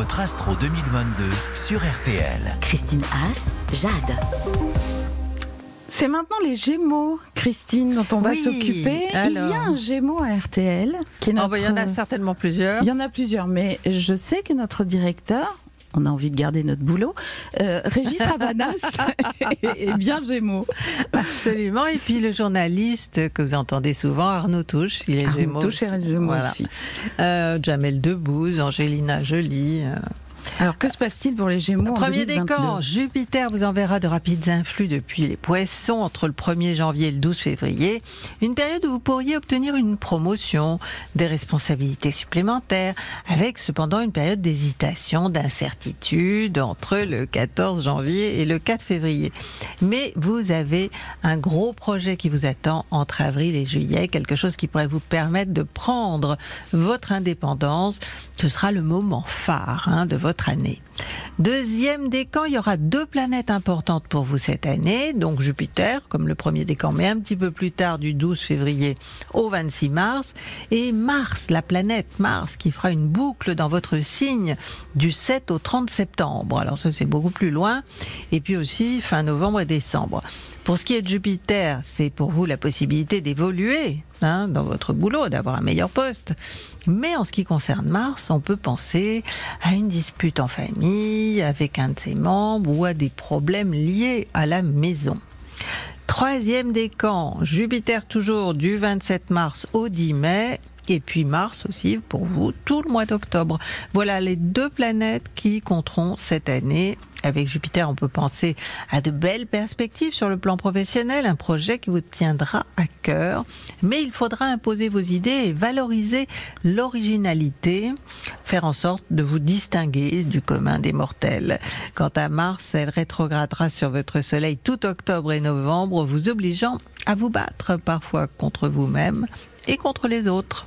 votre Astro 2022 sur RTL. Christine Haas, Jade. C'est maintenant les Gémeaux, Christine, dont on va Oui, s'occuper. Il y a un Gémeaux à RTL. Qui est Oh, bah, il y en a certainement plusieurs. Il y en a plusieurs, mais je sais que notre directeur, on a envie de garder notre boulot, euh, Régis Ravanas est bien Gémeaux. Absolument. Et puis le journaliste que vous entendez souvent, Arnaud Touche, il est Arnaud Gémeaux. Touche aussi. Gémeaux Voilà. aussi. Euh, Jamel Debbouze, Angelina Jolie. euh. Alors que se passe-t-il pour les Gémeaux Premier 2022? décan, Jupiter vous enverra de rapides influx depuis les poissons entre le 1er janvier et le 12 février. Une période où vous pourriez obtenir une promotion, des responsabilités supplémentaires, avec cependant une période d'hésitation, d'incertitude entre le 14 janvier et le 4 février. Mais vous avez un gros projet qui vous attend entre avril et juillet, quelque chose qui pourrait vous permettre de prendre votre indépendance. Ce sera le moment phare hein, de votre année. Deuxième décan, il y aura deux planètes importantes pour vous cette année. Donc Jupiter, comme le premier décan, mais un petit peu plus tard, du 12 février au 26 mars. Et Mars, la planète Mars, qui fera une boucle dans votre signe du 7 au 30 septembre. Alors ça, c'est beaucoup plus loin. Et puis aussi fin novembre et décembre. Pour ce qui est de Jupiter, c'est pour vous la possibilité d'évoluer hein, dans votre boulot, d'avoir un meilleur poste. Mais en ce qui concerne Mars, on peut penser à une dispute en famille avec un de ses membres ou à des problèmes liés à la maison. Troisième décan, Jupiter toujours du 27 mars au 10 mai. Et puis Mars aussi pour vous tout le mois d'octobre. Voilà les deux planètes qui compteront cette année. Avec Jupiter, on peut penser à de belles perspectives sur le plan professionnel, un projet qui vous tiendra à cœur. Mais il faudra imposer vos idées et valoriser l'originalité, faire en sorte de vous distinguer du commun des mortels. Quant à Mars, elle rétrogradera sur votre Soleil tout octobre et novembre, vous obligeant à vous battre parfois contre vous-même et contre les autres.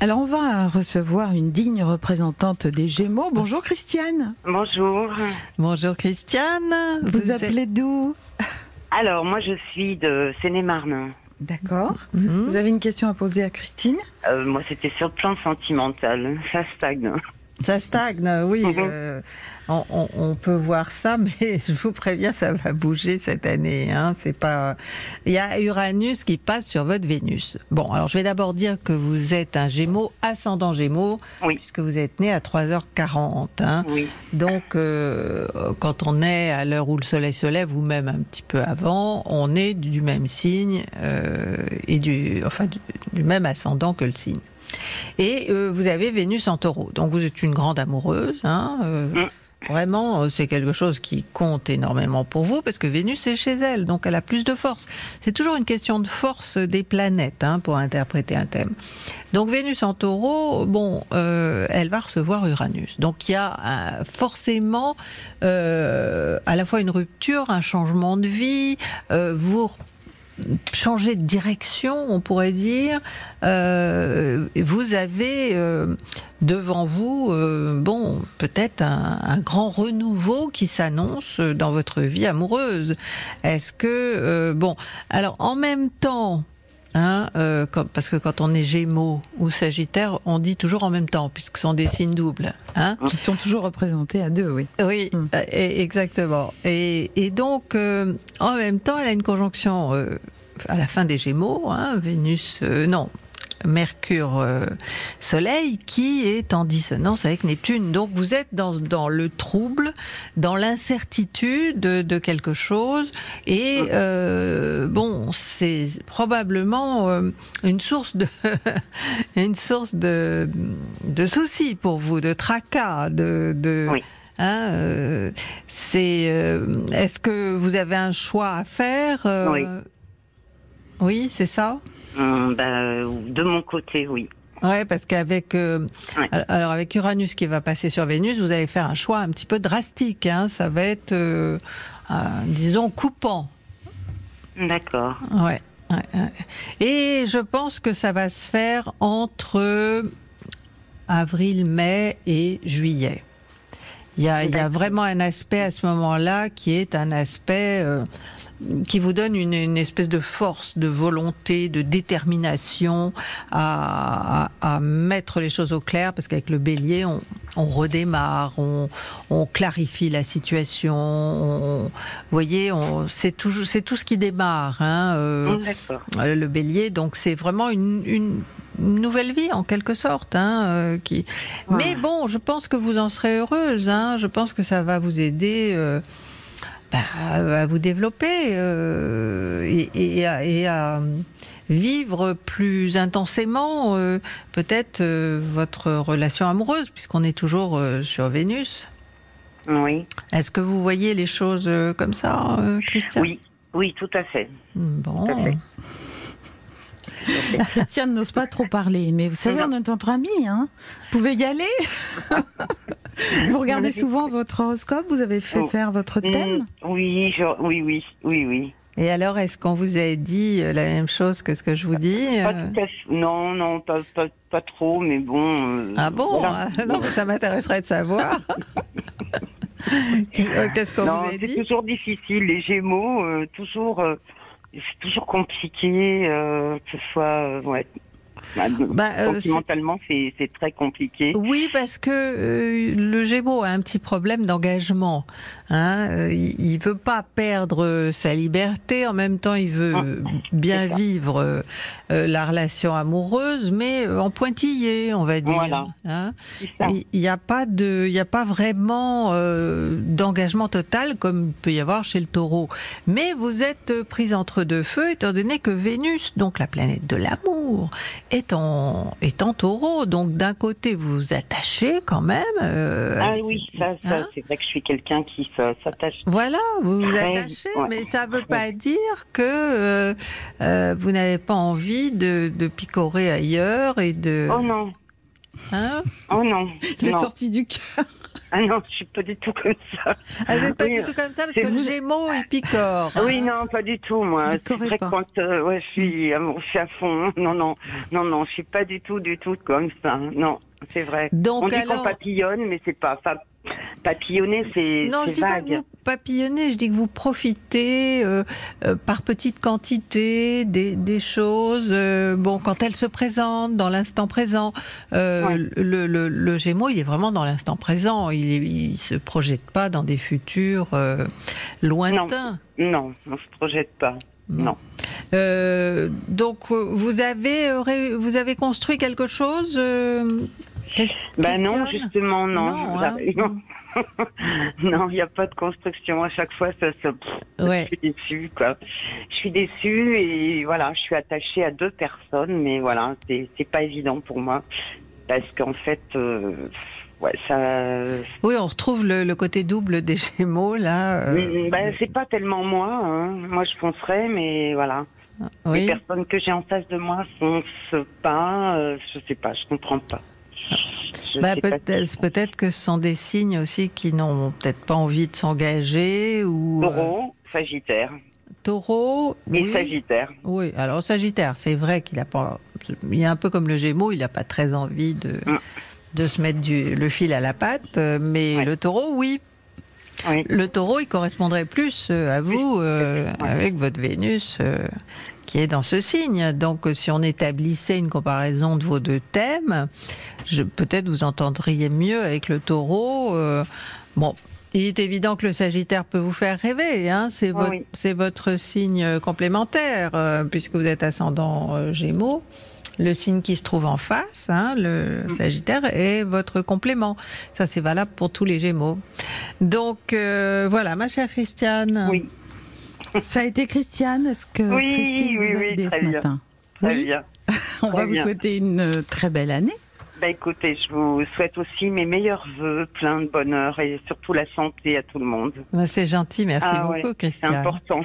Alors on va recevoir une digne représentante des Gémeaux. Bonjour Christiane. Bonjour. Bonjour Christiane. Vous, appelez d'où? Alors, moi, je suis de Seine-et-Marne. D'accord. Mhm. Vous avez une question à poser à Christine? Euh, moi, c'était sur le plan sentimental. Ça stagne. Ça stagne, oui. Mhm. euh, on, on- on peut voir ça, mais je vous préviens, ça va bouger cette année. Hein, c'est pas. Il y a Uranus qui passe sur votre Vénus. Bon, alors je vais d'abord dire que vous êtes un Gémeaux ascendant Gémeaux, Oui. puisque vous êtes né à 3h40. Hein. Oui. Donc, euh, quand on est à l'heure où le soleil se lève, ou même un petit peu avant, on est du même signe euh, et du, enfin, du, du même ascendant que le signe. Et euh, vous avez Vénus en taureau. Donc, vous êtes une grande amoureuse. Hein, euh, Mm. Vraiment, euh, c'est quelque chose qui compte énormément pour vous parce que Vénus est chez elle, donc elle a plus de force. C'est toujours une question de force des planètes hein, pour interpréter un thème. Donc Vénus en taureau, bon, euh, elle va recevoir Uranus. Donc il y a forcément à la fois une rupture, un changement de vie, vous changez de direction, on pourrait dire. Euh, vous avez euh, devant vous, euh, bon, peut-être un, un grand renouveau qui s'annonce dans votre vie amoureuse. Est-ce que, bon, alors en même temps, Hein, euh, parce que quand on est Gémeaux ou Sagittaire, on dit toujours en même temps, puisque ce sont des signes doubles. Hein Qui sont toujours représentés à deux, oui. oui, Mm. euh, et- exactement. Et, et donc, euh, en même temps, elle a une conjonction euh, à la fin des Gémeaux, hein, Vénus, non, Mercure, euh, Soleil, qui est en dissonance avec Neptune. Donc, vous êtes dans, dans le trouble, dans l'incertitude de, de quelque chose, et euh, bon, c'est probablement euh, une source de une source de, de soucis pour vous, de tracas, de, de Oui. Hein, euh, c'est. euh, Est-ce que vous avez un choix à faire euh, Oui. Oui, c'est ça. Hum, bah, de mon côté, oui. Ouais, parce qu'avec euh, Ouais. alors avec Uranus qui va passer sur Vénus, vous allez faire un choix un petit peu drastique. Hein, ça va être, euh, euh, disons, coupant. D'accord. Ouais, ouais, ouais. Et je pense que ça va se faire entre avril, mai et juillet. Il y a, il y a D'accord. vraiment un aspect à ce moment-là qui est un aspect euh, qui vous donne une, une espèce de force, de volonté, de détermination à, à- à mettre les choses au clair, parce qu'avec le bélier, on, on redémarre, on, on clarifie la situation. on- vous voyez, c'est tout, c'est tout ce qui démarre. Hein, euh, D'accord. euh, le bélier. Donc c'est vraiment une, nouvelle vie en quelque sorte. Hein, euh, qui... Ouais. Mais bon, je pense que vous en serez heureuse. Hein, je pense que ça va vous aider. euh, bah, à vous développer et, et à, et à vivre plus intensément euh, peut-être euh, votre relation amoureuse puisqu'on est toujours euh, sur Vénus. Oui. Est-ce que vous voyez les choses comme ça, Christian? Oui. Oui, tout à fait. Bon. Tout à fait. Christiane n'ose pas trop parler, mais vous savez, on est entre amis, hein. Vous pouvez y aller. vous regardez souvent votre horoscope, vous avez fait Oh. faire votre thème. Mm, oui, je- oui, oui, oui, oui. Et alors, est-ce qu'on vous a dit euh, la même chose que ce que je vous dis Pas euh tout à fait. Non, non, pas, pas, pas trop, mais bon. euh, Ah bon voilà. Ah, Non, mais ça m'intéresserait de savoir. Qu'est-ce qu'on vous a c'est dit? toujours difficile. Les Gémeaux, euh, toujours, euh, c'est toujours compliqué, euh, que ce soit, euh, ouais. Bah, Bah, euh, sentimentalement, c'est c'est très compliqué. Oui, parce que euh, le Gémeaux a un petit problème d'engagement. Hein. Euh, il, il veut pas perdre sa liberté, en même temps, il veut Ah, bien vivre euh, la relation amoureuse, mais en pointillé, on va dire. Voilà. Hein. Il n'y a pas de, il y a pas vraiment d'engagement total comme il peut y avoir chez le Taureau. Mais vous êtes prise entre deux feux, étant donné que Vénus, donc la planète de l'amour, est en, est en Taureau. Donc d'un côté, vous vous attachez quand même. euh, Ah oui, ça, ça hein c'est vrai que je suis quelqu'un qui s'attache. voilà, vous vous attachez, ouais. mais ça ne veut pas dire que euh, euh, vous n'avez pas envie de, de picorer ailleurs et de. Oh non, Hein oh non, C'est sorti du cœur. Ah non, je suis pas du tout comme ça. Ah, vous n'êtes pas Oui, du tout comme ça parce que le vous- Gémeaux, il picore. Oui, non, pas du tout, moi. Pas. quand euh, ouais, je suis, à- je suis à fond. Non, non, non, non, je suis pas du tout, du tout comme ça. Non, c'est vrai. Donc On dit alors. qu'on papillonne, mais c'est pas. Papillonner, c'est Non, je dis pas que vous papillonnez, je dis que vous profitez euh, euh, par petite quantité des, des choses. euh, bon, quand elles se présentent dans l'instant présent, Ouais. le, le, le Gémeaux, il est vraiment dans l'instant présent. Il, il se projette pas dans des futurs lointains. Non, on se projette pas. Non. Donc, vous avez vous avez construit quelque chose. Ben non, justement, non. Non, hein. Non. Non, il n'y a pas de construction. À chaque fois, ça, ça, Ouais. je suis déçue, quoi. Je suis déçue et voilà, je suis attachée à deux personnes, mais voilà, c'est pas évident pour moi parce qu'en fait, euh, ouais, ça. Oui, on retrouve le, le côté double des Gémeaux là. euh, ben, c'est pas tellement moi. Hein. Moi, je foncerais, mais voilà. Les personnes que j'ai en face de moi foncent pas. euh, je sais pas, je comprends pas. Bah, peut-être peut-être que ce sont des signes aussi qui n'ont peut-être pas envie de s'engager ou euh, Taureau, Sagittaire taureau. et oui. Sagittaire. Oui, alors Sagittaire, c'est vrai qu'il a pas. Il est un peu comme le Gémeaux, il n'a pas très envie de Mm. de se mettre du, le fil à la patte, euh, mais Ouais. le Taureau, oui. Oui. Le Taureau, il correspondrait plus euh, à vous euh, avec votre Vénus euh, qui est dans ce signe. Donc, euh, si on établissait une comparaison de vos deux thèmes, je- peut-être vous entendriez mieux avec le Taureau. euh, bon. Il est évident que le Sagittaire peut vous faire rêver, hein, c'est Ah votre, oui. votre signe complémentaire, euh, puisque vous êtes ascendant euh, Gémeaux. Le signe qui se trouve en face, hein, le Mm. Sagittaire, est votre complément. Ça, c'est valable pour tous les Gémeaux. Donc, euh, voilà, ma chère Christiane. Oui, Ça a été Christiane. Est-ce que Oui, Christine oui, vous a oui, aidé très ce bien. matin très Oui. bien. On Très va vous souhaiter une euh, très belle année. Bah écoutez, je vous souhaite aussi mes meilleurs voeux, plein de bonheur et surtout la santé à tout le monde. Bah, c'est gentil, merci Ah ouais, beaucoup, C'est Christiane. important.